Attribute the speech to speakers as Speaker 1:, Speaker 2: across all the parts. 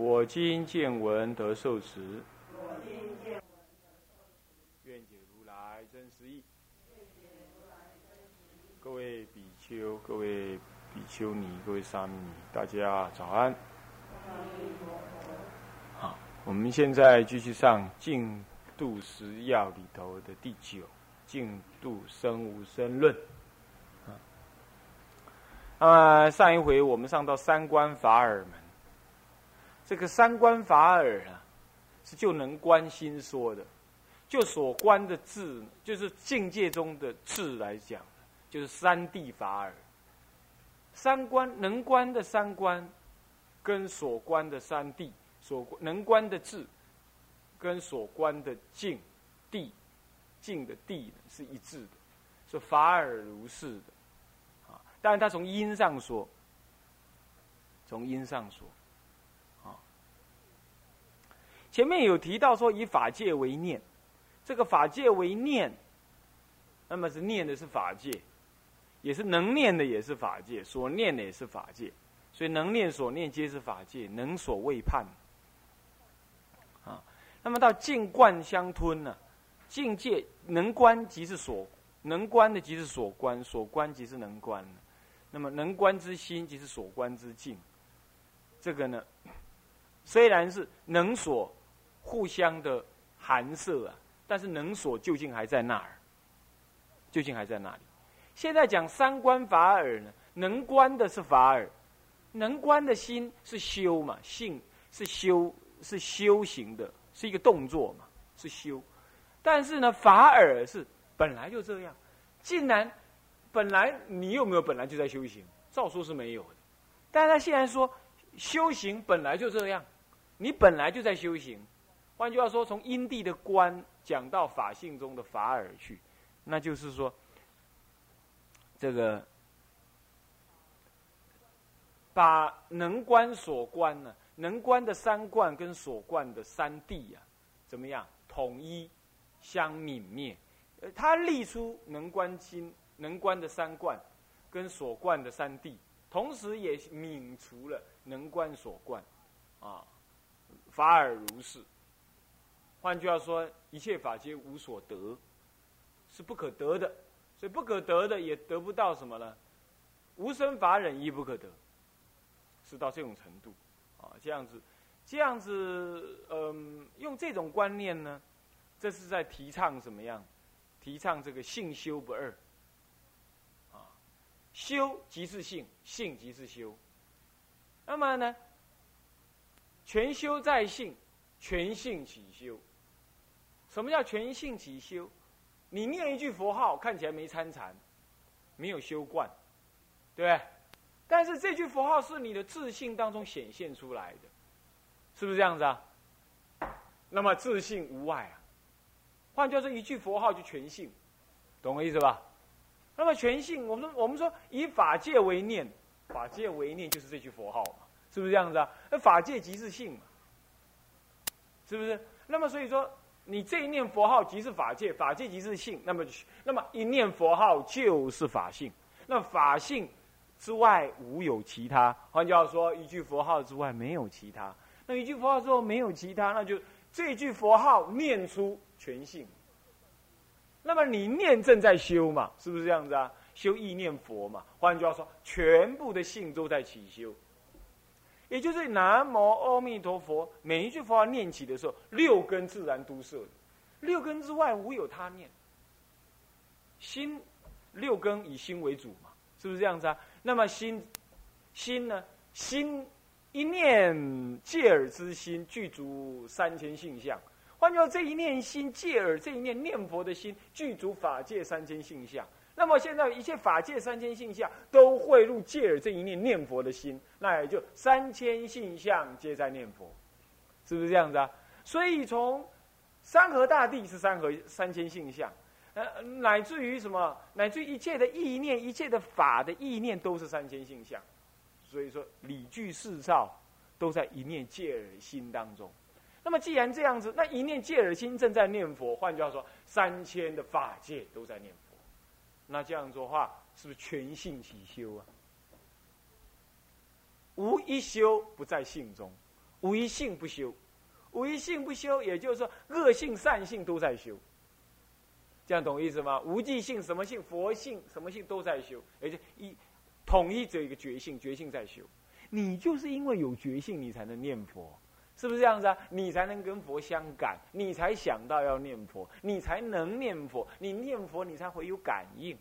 Speaker 1: 我今见闻得受持，愿解如来真实义。各位比丘、各位比丘尼、各位沙弥尼，大家早安。好，我们现在继续上《净度十要》里头的第九《净度生无生论》。啊，那么上一回我们上到三观法尔门。这个三观法尔啊，是就能观心说的，就所观的智，就是境界中的智来讲，就是三谛法尔。三观能观的三观，跟所观的三谛，所能观的智，跟所观的境地，境的地是一致的，是法尔如是的。啊，当然他从因上说，从因上说。前面有提到说以法界为念，这个法界为念，那么是念的是法界，也是能念的也是法界，所念的也是法界，所以能念所念皆是法界，能所未判。啊，那么到境观相吞呢，境界能观即是所能观的即是所观，所观即是能观，那么能观之心即是所观之境，这个呢，虽然是能所。互相的寒舍啊，但是能所究竟还在那儿，究竟还在那里。现在讲三观法尔呢，能观的是法尔，能观的心是修嘛，性是修，是修行的，是一个动作嘛，是修。但是呢，法尔是本来就这样，竟然本来你有没有本来就在修行？照说是没有的，但是他现在说修行本来就这样，你本来就在修行。换句话说，从因地的观讲到法性中的法尔去，那就是说，这个把能观所观呢，能观的三观跟所观的三谛呀，怎么样统一相泯灭？呃，他立出能观心、能观的三观跟所观的三谛，同时也泯除了能观所观，啊，法尔如是。换句话说，一切法皆无所得，是不可得的，所以不可得的也得不到什么呢？无生法忍亦不可得，是到这种程度啊，这样子，这样子，嗯，用这种观念呢，这是在提倡什么样？提倡这个性修不二，啊，修即是性，性即是修。那么呢，全修在性，全性起修。什么叫全性起修？你念一句佛号，看起来没参禅，没有修观，对不对？但是这句佛号是你的自信当中显现出来的，是不是这样子啊？那么自信无碍啊。换句话说，一句佛号就全性，懂我意思吧？那么全性，我们说我们说以法界为念，法界为念就是这句佛号嘛，是不是这样子啊？那法界即是性嘛，是不是？那么所以说。你这一念佛号即是法界，法界即是性，那么，那么一念佛号就是法性，那法性之外无有其他。换句话说，一句佛号之外没有其他。那一句佛号之后没有其他，那就这句佛号念出全性。那么你念正在修嘛？是不是这样子啊？修意念佛嘛？换句话说，全部的性都在起修。也就是南无阿弥陀佛，每一句佛号念起的时候，六根自然都摄六根之外无有他念。心，六根以心为主嘛，是不是这样子啊？那么心，心呢？心一念借耳之心具足三千性相。换句话这一念心借耳，这一念念佛的心具足法界三千性相。那么现在一切法界三千性相都汇入戒耳这一念念佛的心，那也就三千性相皆在念佛，是不是这样子啊？所以从山河大地是山河三千性相，呃，乃至于什么，乃至于一切的意念，一切的法的意念都是三千性相。所以说理具四照都在一念戒耳心当中。那么既然这样子，那一念戒耳心正在念佛，换句话说，三千的法界都在念佛。那这样做话，是不是全性起修啊？无一修不在性中，无一性不修，无一性不修，也就是说，恶性善性都在修。这样懂意思吗？无记性什么性，佛性什么性都在修，而且一统一只有一个觉性，觉性在修。你就是因为有觉性，你才能念佛，是不是这样子啊？你才能跟佛相感，你才想到要念佛，你才能念佛，你念佛你才会有感应，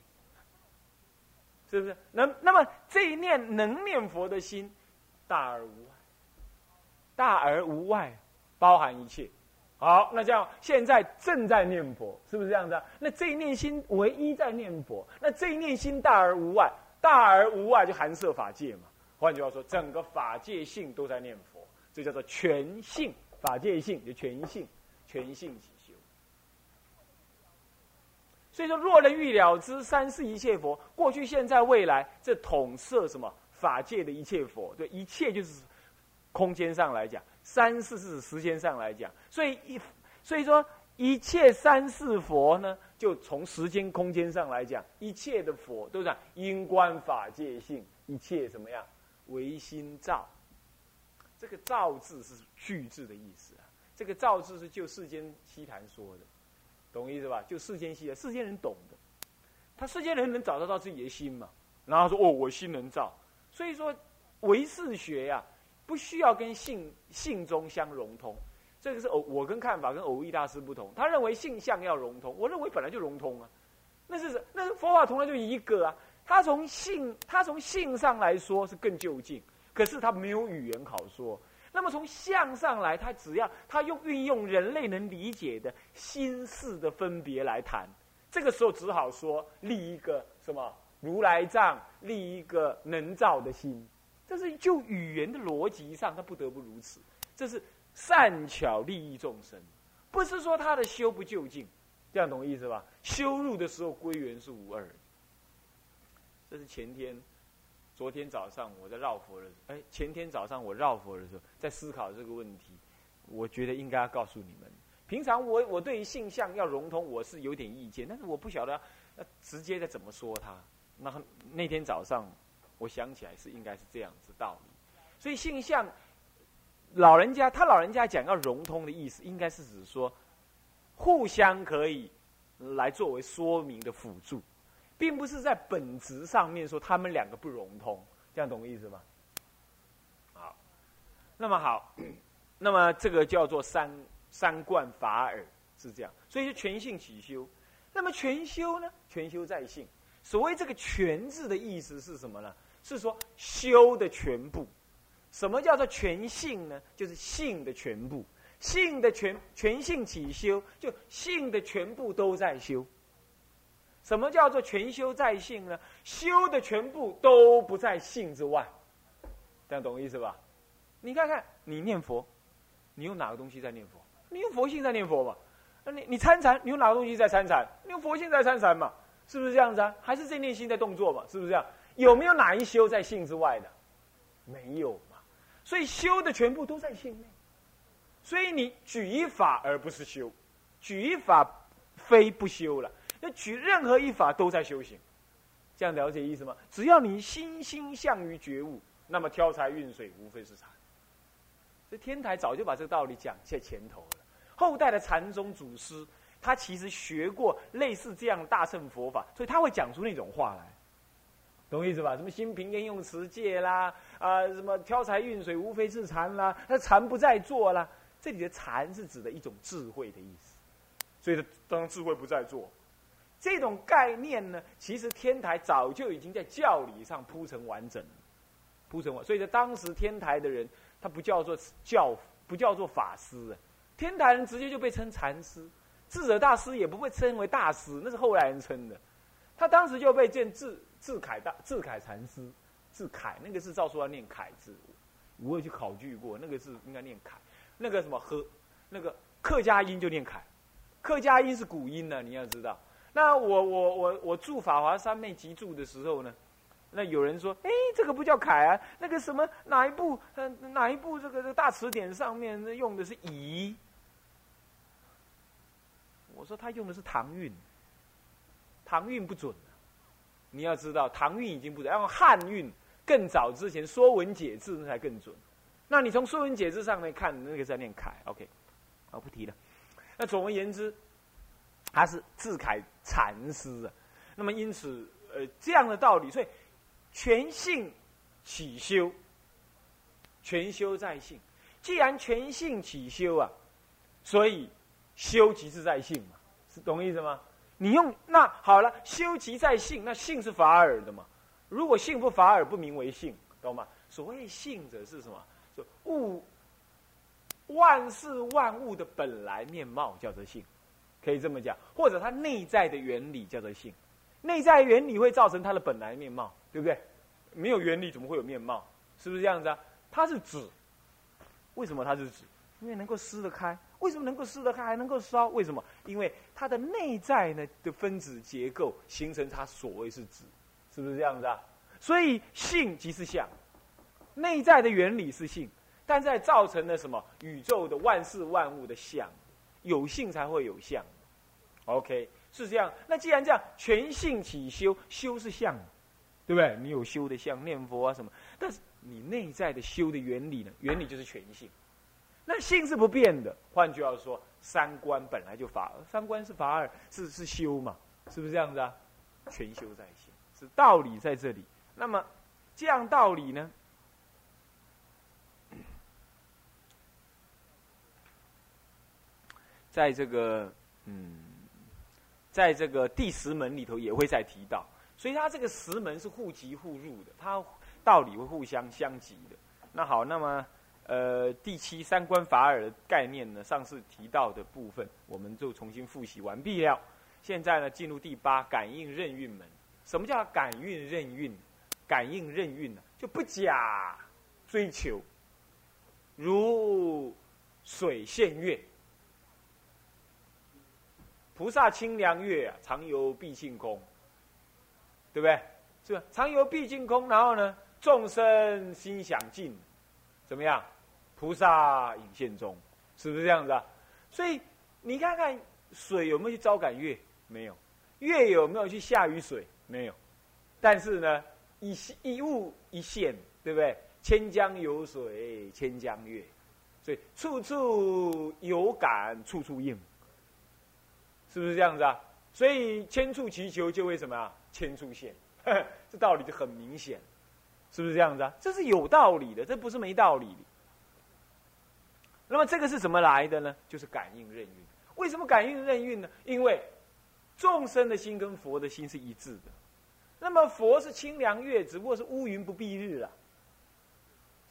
Speaker 1: 是不是？那那么这一念能念佛的心。大而无外，大而无外，包含一切。好，那这样现在正在念佛，是不是这样子？那这一念心唯一在念佛，那这一念心大而无外，大而无外就含摄法界嘛。换句话说，整个法界性都在念佛，这叫做全性法界性，就全性全性起修。所以说，若能欲了知三世一切佛，过去、现在、未来，这统摄什么？法界的一切佛，对一切就是空间上来讲，三世是指时间上来讲，所以一所以说一切三世佛呢，就从时间空间上来讲，一切的佛都是因观法界性，一切怎么样唯心造。这个造字是句字的意思啊，这个造字是就世间西谈说的，懂意思吧？就世间西谈，世间人懂的，他世间人能找得到自己的心嘛？然后说哦，我心能造。所以说，唯识学呀，不需要跟性性中相融通。这个是偶我跟看法跟偶义大师不同。他认为性相要融通，我认为本来就融通啊。那是那佛法从来就一个啊。他从性他从性上来说是更就近，可是他没有语言好说。那么从相上来，他只要他用运用人类能理解的心事的分别来谈，这个时候只好说立一个什么。如来藏立一个能造的心，这是就语言的逻辑上，他不得不如此。这是善巧利益众生，不是说他的修不就近，这样懂意思吧？修入的时候归元是无二。这是前天、昨天早上我在绕佛的时候，哎，前天早上我绕佛的时候，在思考这个问题。我觉得应该要告诉你们，平常我我对于性相要融通，我是有点意见，但是我不晓得要直接的怎么说他。那那天早上，我想起来是应该是这样子道理，所以性相，老人家他老人家讲要融通的意思，应该是指说，互相可以来作为说明的辅助，并不是在本质上面说他们两个不融通，这样懂我意思吗？好，那么好，那么这个叫做三三观法耳是这样，所以是全性起修，那么全修呢？全修在性。所谓这个“全”字的意思是什么呢？是说修的全部。什么叫做全性呢？就是性的全部，性的全全性起修，就性的全部都在修。什么叫做全修在性呢？修的全部都不在性之外，这样懂我意思吧？你看看，你念佛，你用哪个东西在念佛？你用佛性在念佛嘛？那你你参禅，你用哪个东西在参禅？你用佛性在参禅嘛？是不是这样子啊？还是在念心在动作嘛？是不是这样？有没有哪一修在性之外的？没有嘛。所以修的全部都在性内。所以你举一法而不是修，举一法非不修了。要举任何一法都在修行，这样了解意思吗？只要你心心向于觉悟，那么挑柴运水无非是禅。这天台早就把这个道理讲在前头了。后代的禅宗祖师。他其实学过类似这样大乘佛法，所以他会讲出那种话来，懂意思吧？什么心平烟用持戒啦，啊，什么挑柴运水无非是禅啦，那禅不在做啦。这里的禅是指的一种智慧的意思，所以当智慧不在做，这种概念呢，其实天台早就已经在教理上铺成完整了，铺成完。所以在当时天台的人，他不叫做教，不叫做法师，天台人直接就被称禅师。智者大师也不会称为大师，那是后来人称的。他当时就被见智智凯大智凯禅师，智凯那个字照说要念凯字，我也去考据过，那个字应该念凯。那个什么和那个客家音就念凯，客家音是古音呢，你要知道。那我我我我住法华三昧集住的时候呢，那有人说，哎，这个不叫凯啊，那个什么哪一部呃哪一部这个这个大词典上面用的是乙。我说他用的是唐韵，唐韵不准。你要知道，唐韵已经不准，要用汉韵。更早之前，《说文解字》那才更准。那你从《说文解字》上面看，那个在念楷，OK，我不提了。那总而言之，他是自楷禅师啊。那么因此，呃，这样的道理，所以全性起修，全修在性。既然全性起修啊，所以。修即是在性嘛，是懂意思吗？你用那好了，修即在性，那性是法尔的嘛？如果性不法尔，不名为性，懂吗？所谓性者是什么？就物万事万物的本来面貌叫做性，可以这么讲，或者它内在的原理叫做性。内在原理会造成它的本来面貌，对不对？没有原理怎么会有面貌？是不是这样子啊？它是指，为什么它是指？因为能够撕得开。为什么能够撕得开，还能够烧？为什么？因为它的内在呢的分子结构形成它所谓是质，是不是这样子啊？所以性即是相，内在的原理是性，但在造成了什么？宇宙的万事万物的相，有性才会有相。OK，是这样。那既然这样，全性起修，修是相，对不对？你有修的相，念佛啊什么？但是你内在的修的原理呢？原理就是全性。那性是不变的，换句话说，三观本来就法，三观是法二，是是修嘛，是不是这样子啊？全修在性，是道理在这里。那么这样道理呢，在这个嗯，在这个第十门里头也会再提到，所以它这个十门是互即互入的，它道理会互相相及的。那好，那么。呃，第七三观法尔的概念呢，上次提到的部分，我们就重新复习完毕了。现在呢，进入第八感应任运门。什么叫感应任运？感应任运呢，就不假追求，如水现月，菩萨清凉月啊，常游毕竟空，对不对？是吧？常游毕竟空，然后呢，众生心想尽，怎么样？菩萨隐现中，是不是这样子啊？所以你看看水有没有去招感月？没有。月有没有去下雨水？没有。但是呢，一一物一现，对不对？千江有水千江月，所以处处有感，处处应，是不是这样子啊？所以千处祈求就为什么啊？千处现，这道理就很明显，是不是这样子啊？这是有道理的，这不是没道理的。那么这个是怎么来的呢？就是感应任运。为什么感应任运呢？因为众生的心跟佛的心是一致的。那么佛是清凉月，只不过是乌云不蔽日了，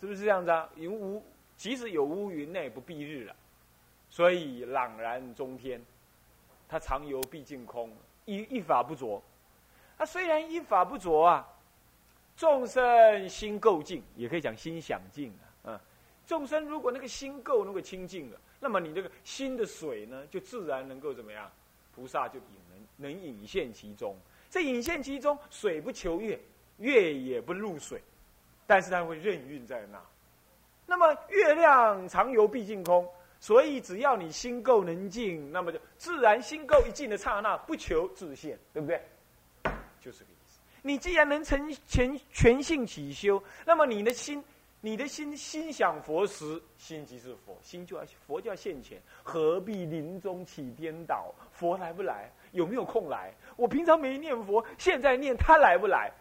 Speaker 1: 是不是这样子啊？云无即使有乌云，那也不蔽日了。所以朗然中天，他常游毕竟空，一一法不着。啊虽然一法不着啊，众生心够净，也可以讲心想净啊。众生如果那个心够那个清净了，那么你这个心的水呢，就自然能够怎么样？菩萨就引能能隐现其中。这隐现其中，水不求月，月也不入水，但是它会任运在那。那么月亮常游毕竟空，所以只要你心够能静，那么就自然心够一静的刹那，不求自现，对不对？就是个意思。你既然能成全全性起修，那么你的心。你的心心想佛时，心即是佛，心就要佛就要现前，何必临终起颠倒？佛来不来？有没有空来？我平常没念佛，现在念他来不来？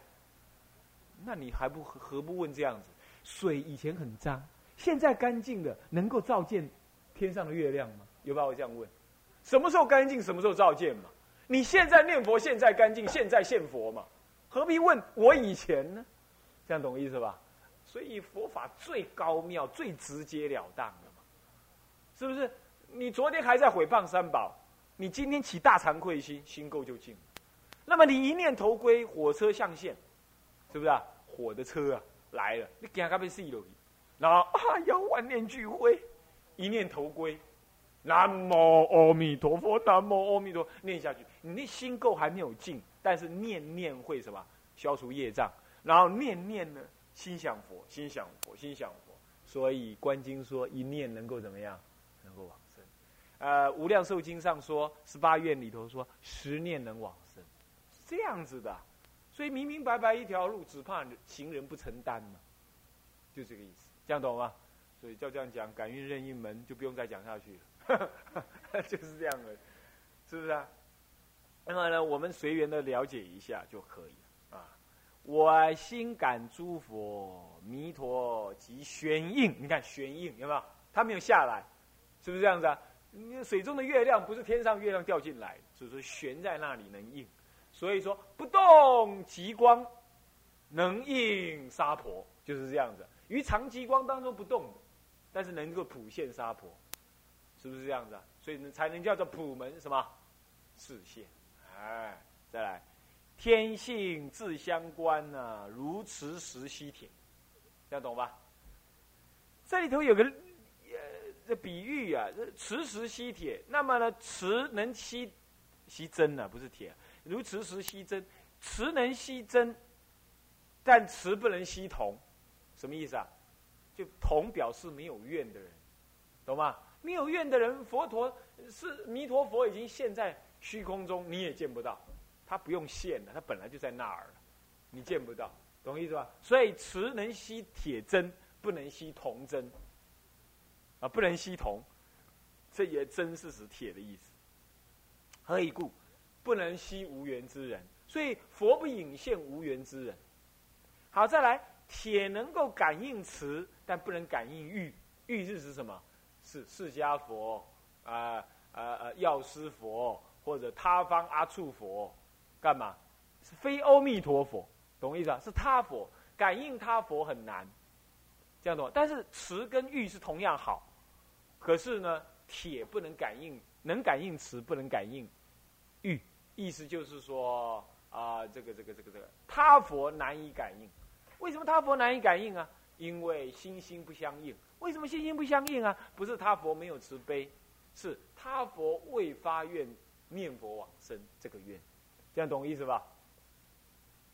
Speaker 1: 那你还不何不问这样子？水以前很脏，现在干净的，能够照见天上的月亮吗？有把我这样问？什么时候干净？什么时候照见嘛？你现在念佛，现在干净，现在现佛嘛？何必问我以前呢？这样懂意思吧？所以佛法最高妙、最直截了当的嘛，是不是？你昨天还在毁谤三宝，你今天起大惭愧心，心垢就净。那么你一念头归，火车象限，是不是啊？火的车啊来了，你惊他被死了，然后啊，要万念俱灰，一念头归，南无阿弥陀佛，南无阿弥陀，念下去，你那心垢还没有净，但是念念会什么？消除业障，然后念念呢，心想佛，心想佛，心想佛，所以观经说一念能够怎么样，能够往生。呃，无量寿经上说，十八愿里头说十念能往生，这样子的，所以明明白白一条路，只怕行人不承担嘛，就这个意思，这样懂吗？所以照这样讲，感应任意门就不用再讲下去了，就是这样的，是不是啊？那么呢，我们随缘的了解一下就可以了啊。我心感诸佛弥陀及玄应，你看玄应有没有？它没有下来，是不是这样子啊？你水中的月亮不是天上月亮掉进来，只是悬在那里能应。所以说不动极光能应沙婆，就是这样子。于长极光当中不动。但是能够普现沙婆，是不是这样子啊？所以呢才能叫做普门什么示现？哎，再来，天性自相关呐，如磁石吸铁，这样懂吧？这里头有个呃这比喻啊，这磁石吸铁，那么呢，磁能吸吸针呢，不是铁，如磁石吸针，磁能吸针，但磁不能吸铜，什么意思啊？就同表示没有怨的人，懂吗？没有怨的人，佛陀是弥陀佛已经现在虚空中，你也见不到，他不用现的，他本来就在那儿了你见不到，懂意思吧？所以慈能吸铁针，不能吸铜针，啊，不能吸铜，这也真是指铁的意思。何以故？不能吸无缘之人，所以佛不引现无缘之人。好，再来。铁能够感应磁，但不能感应玉。玉是指什么？是释迦佛啊啊啊！药师佛或者他方阿处佛，干嘛？是非阿弥陀佛，懂我意思啊？是他佛感应他佛很难，这样懂？但是磁跟玉是同样好，可是呢，铁不能感应，能感应磁，不能感应玉。意思就是说啊，这个这个这个这个他佛难以感应。为什么他佛难以感应啊？因为心心不相应。为什么心心不相应啊？不是他佛没有慈悲，是他佛未发愿念佛往生这个愿，这样懂意思吧？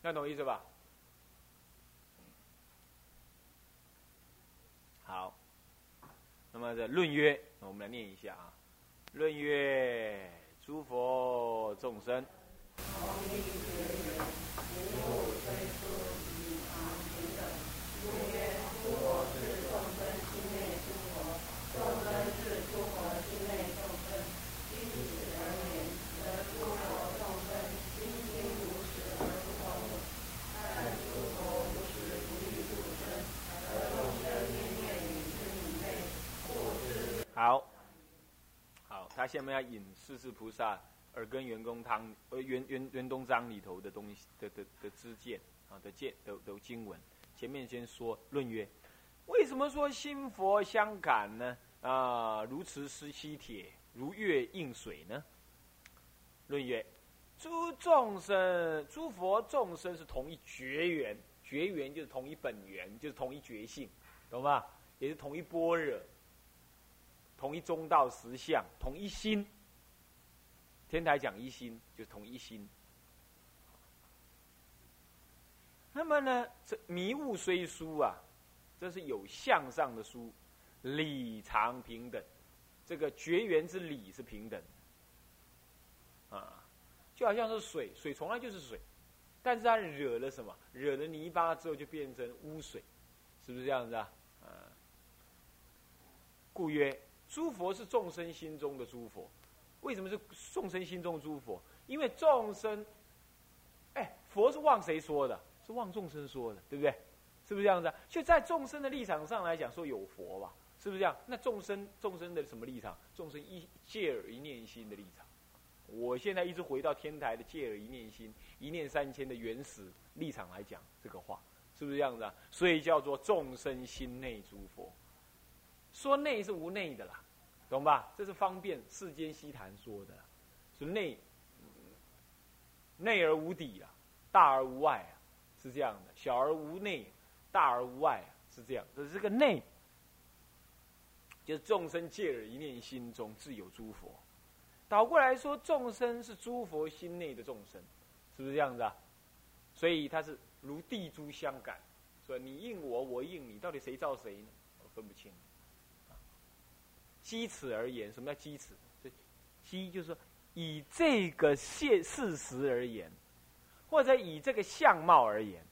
Speaker 1: 这样懂意思吧？好，那么这论曰，我们来念一下啊。论曰：诸佛众生。好，好，他下面要引四世菩萨耳根圆公汤呃圆圆圆东章里头的东西的的的知见啊的见的的经文。前面先说论曰，为什么说心佛相感呢？啊，如磁石吸铁，如月映水呢？论曰，诸众生、诸佛众生是同一绝缘，绝缘就是同一本源，就是同一觉性，懂吧？也是同一般若。同一中道实相，同一心。天台讲一心，就同一心。那么呢，这迷雾虽疏啊，这是有向上的疏，理常平等。这个绝缘之理是平等。啊，就好像是水，水从来就是水，但是它惹了什么？惹了泥巴之后就变成污水，是不是这样子啊？啊，故曰。诸佛是众生心中的诸佛，为什么是众生心中诸佛？因为众生，哎，佛是望谁说的？是望众生说的，对不对？是不是这样子？就在众生的立场上来讲，说有佛吧，是不是这样？那众生众生的什么立场？众生一借耳一念心的立场。我现在一直回到天台的借耳一念心，一念三千的原始立场来讲这个话，是不是这样子啊？所以叫做众生心内诸佛。说内是无内的啦。懂吧？这是方便世间悉谈说的，是内内而无底啊，大而无外啊，是这样的。小而无内，大而无外啊，是这样。这是个内，就是众生借耳一念心中自有诸佛。倒过来说，众生是诸佛心内的众生，是不是这样子啊？所以它是如地珠相感，说你应我，我应你，到底谁造谁呢？我分不清。基此而言，什么叫基此？基就是说以这个现事实而言，或者以这个相貌而言，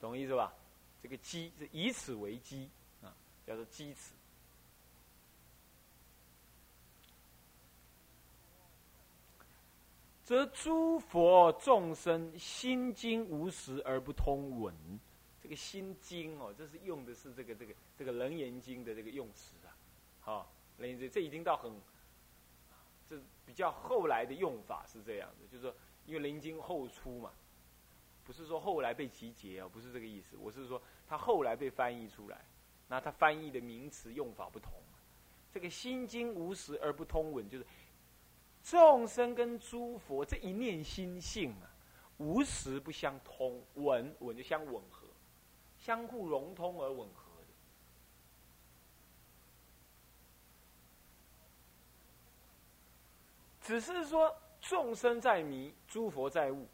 Speaker 1: 懂意思吧？这个基是以此为基啊，叫做基此。则诸佛众生心经无实而不通文，这个心经哦，这是用的是这个这个这个楞严经的这个用词啊，好，严经这已经到很，这比较后来的用法是这样的，就是说因为楞严经后出嘛，不是说后来被集结啊，不是这个意思，我是说它后来被翻译出来，那它翻译的名词用法不同，这个心经无实而不通文，就是。众生跟诸佛这一念心性啊，无时不相通，吻吻就相吻合，相互融通而吻合的。只是说众生在迷，诸佛在悟。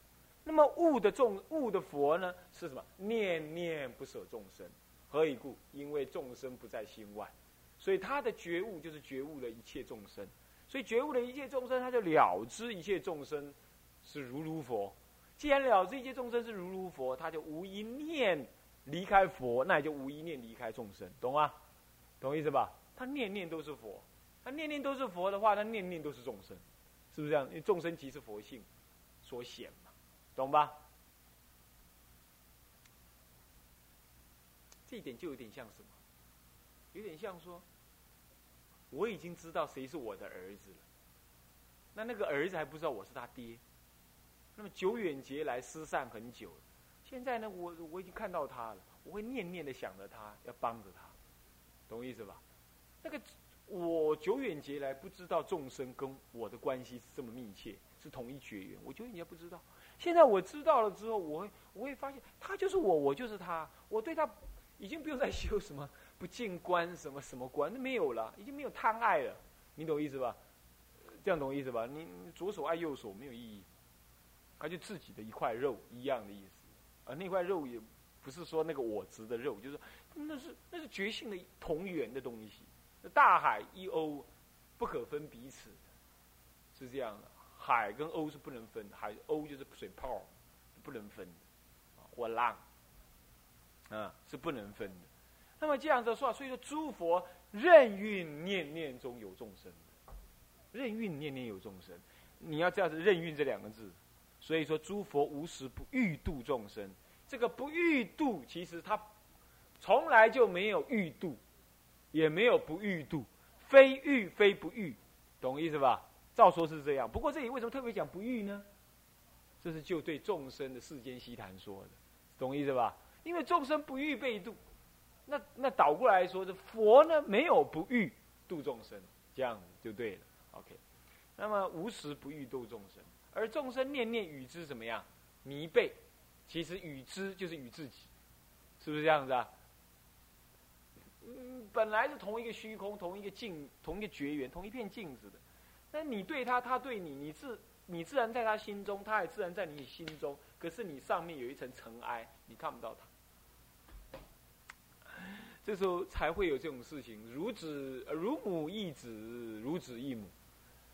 Speaker 1: 那么悟的众悟的佛呢，是什么？念念不舍众生。何以故？因为众生不在心外，所以他的觉悟就是觉悟了一切众生。所以觉悟的一切众生，他就了知一切众生是如如佛。既然了知一切众生是如如佛，他就无一念离开佛，那也就无一念离开众生，懂吗？懂意思吧？他念念都是佛，他念念都是佛的话，他念念都是众生，是不是这样？因为众生即是佛性所显嘛，懂吧？这一点就有点像什么？有点像说。我已经知道谁是我的儿子了，那那个儿子还不知道我是他爹。那么久远劫来失散很久，现在呢，我我已经看到他了，我会念念的想着他，要帮着他，懂意思吧？那个我久远劫来不知道众生跟我的关系是这么密切，是同一绝缘，我久远劫不知道。现在我知道了之后，我会我会发现他就是我，我就是他，我对他已经不用再修什么。不进关什么什么观都没有了，已经没有贪爱了，你懂意思吧？这样懂意思吧？你左手爱右手没有意义，他就自己的一块肉一样的意思，而那块肉也不是说那个我执的肉，就是那是那是觉性的同源的东西。大海一欧不可分彼此，是这样的，海跟欧是不能分，海欧就是水泡，不能分，或浪，啊是不能分的。那么这样子说，所以说诸佛任运念念中有众生，任运念念有众生，你要这样子任运这两个字，所以说诸佛无时不欲度众生。这个不欲度，其实他从来就没有欲度，也没有不欲度，非欲非不欲，懂意思吧？照说是这样，不过这里为什么特别讲不欲呢？这是就对众生的世间西谈说的，懂意思吧？因为众生不欲被度。那那倒过来说，这佛呢没有不欲度众生，这样子就对了。OK，那么无时不欲度众生，而众生念念与之怎么样？迷背，其实与之就是与自己，是不是这样子啊？本来是同一个虚空，同一个镜，同一个绝缘，同一片镜子的。那你对他，他对你，你自你自然在他心中，他也自然在你心中。可是你上面有一层尘埃，你看不到他。这时候才会有这种事情，如子如母异子，如子异母，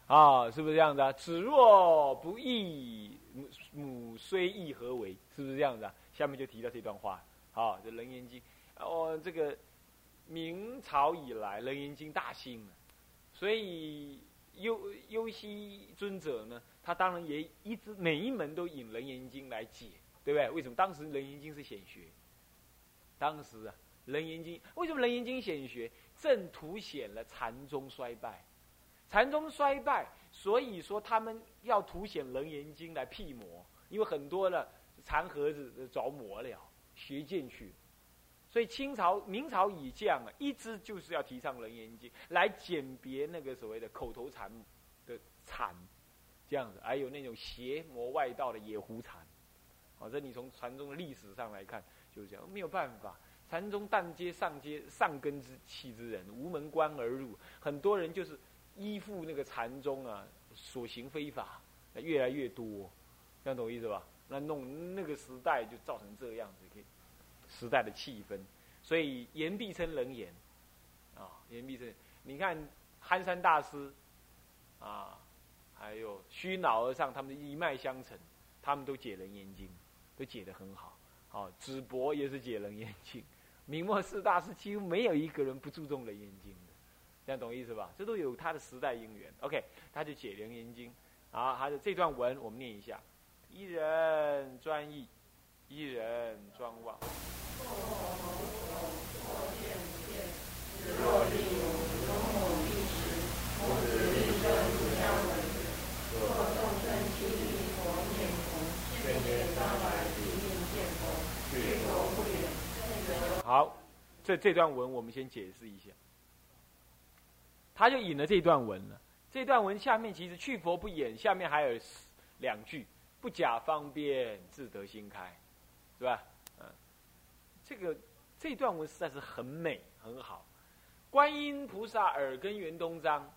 Speaker 1: 啊，是不是这样子啊？子若不义，母母虽异，何为？是不是这样子啊？下面就提到这段话，好，这《楞严经》哦，这个明朝以来，《楞严经》大兴了，所以优优西尊者呢，他当然也一直每一门都引《楞严经》来解，对不对？为什么？当时《楞严经》是显学，当时啊。楞严经为什么楞严经显学？正凸显了禅宗衰败，禅宗衰败，所以说他们要凸显楞严经来辟魔，因为很多的禅盒子着魔了，学进去，所以清朝、明朝以降啊，一直就是要提倡楞严经来鉴别那个所谓的口头禅的禅，这样子，还有那种邪魔外道的野狐禅，哦，这你从禅宗的历史上来看就是这样，没有办法。禅宗但接上接上根之气之人，无门关而入，很多人就是依附那个禅宗啊，所行非法，越来越多，这样懂我意思吧？那弄那个时代就造成这样子，可以时代的气氛，所以言必称人言，啊，言必称。你看憨山大师，啊，还有虚脑和尚，他们一脉相承，他们都解人言经，都解得很好。哦，智伯也是解人言经，明末四大师几乎没有一个人不注重人言经的，这样懂意思吧？这都有他的时代因缘。OK，他就解人言经，啊，他的这段文我们念一下。一人专意，一人专望。好，这这段文我们先解释一下。他就引了这段文了。这段文下面其实去佛不演，下面还有两句。不假方便，自得心开，是吧？嗯，这个这段文实在是很美，很好。观音菩萨耳根圆通章，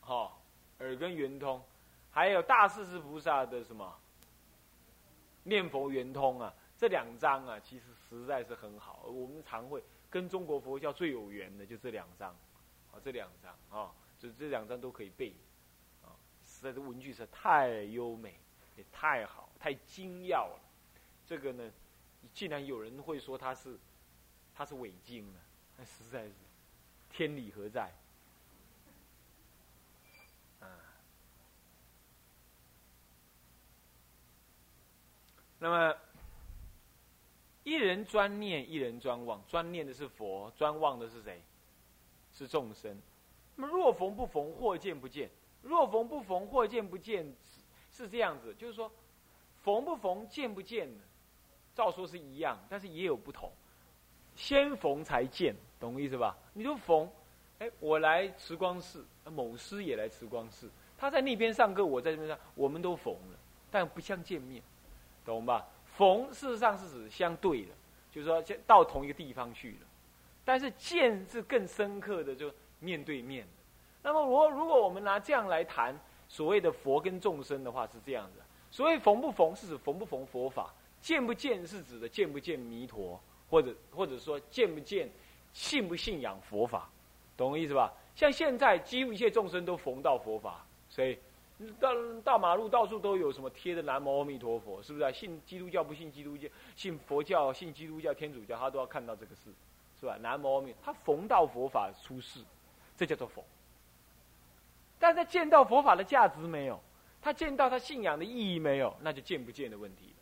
Speaker 1: 好，耳根圆通，还有大势至菩萨的什么念佛圆通啊，这两章啊，其实实在是很好。我们常会跟中国佛教最有缘的，就这两章，啊，这两章啊，就这两章都可以背，啊，实在是文句是太优美。也太好，太精要了。这个呢，既然有人会说他是，他是伪经呢？那实在是天理何在？啊。那么，一人专念，一人专望。专念的是佛，专望的是谁？是众生。那么若逢不逢，或见不见。若逢不逢，或见不见。是这样子，就是说，逢不逢，见不见呢？照说是一样，但是也有不同。先逢才见，懂我意思吧？你就逢，哎，我来慈光寺，某师也来慈光寺，他在那边上课，我在这边上，我们都逢了，但不相见面，懂吧？逢事实上是指相对的，就是说到同一个地方去了，但是见是更深刻的，就面对面。那么，我如果我们拿这样来谈。所谓的佛跟众生的话是这样子，所谓逢不逢是指逢不逢佛法，见不见是指的见不见弥陀，或者或者说见不见信不信仰佛法，懂我意思吧？像现在几乎一切众生都逢到佛法，所以到大马路到处都有什么贴的南无阿弥陀佛，是不是啊？信基督教不信基督教，信佛教信基督教天主教，他都要看到这个事，是吧？南无阿弥，他逢到佛法出世，这叫做逢。但是见到佛法的价值没有，他见到他信仰的意义没有，那就见不见的问题。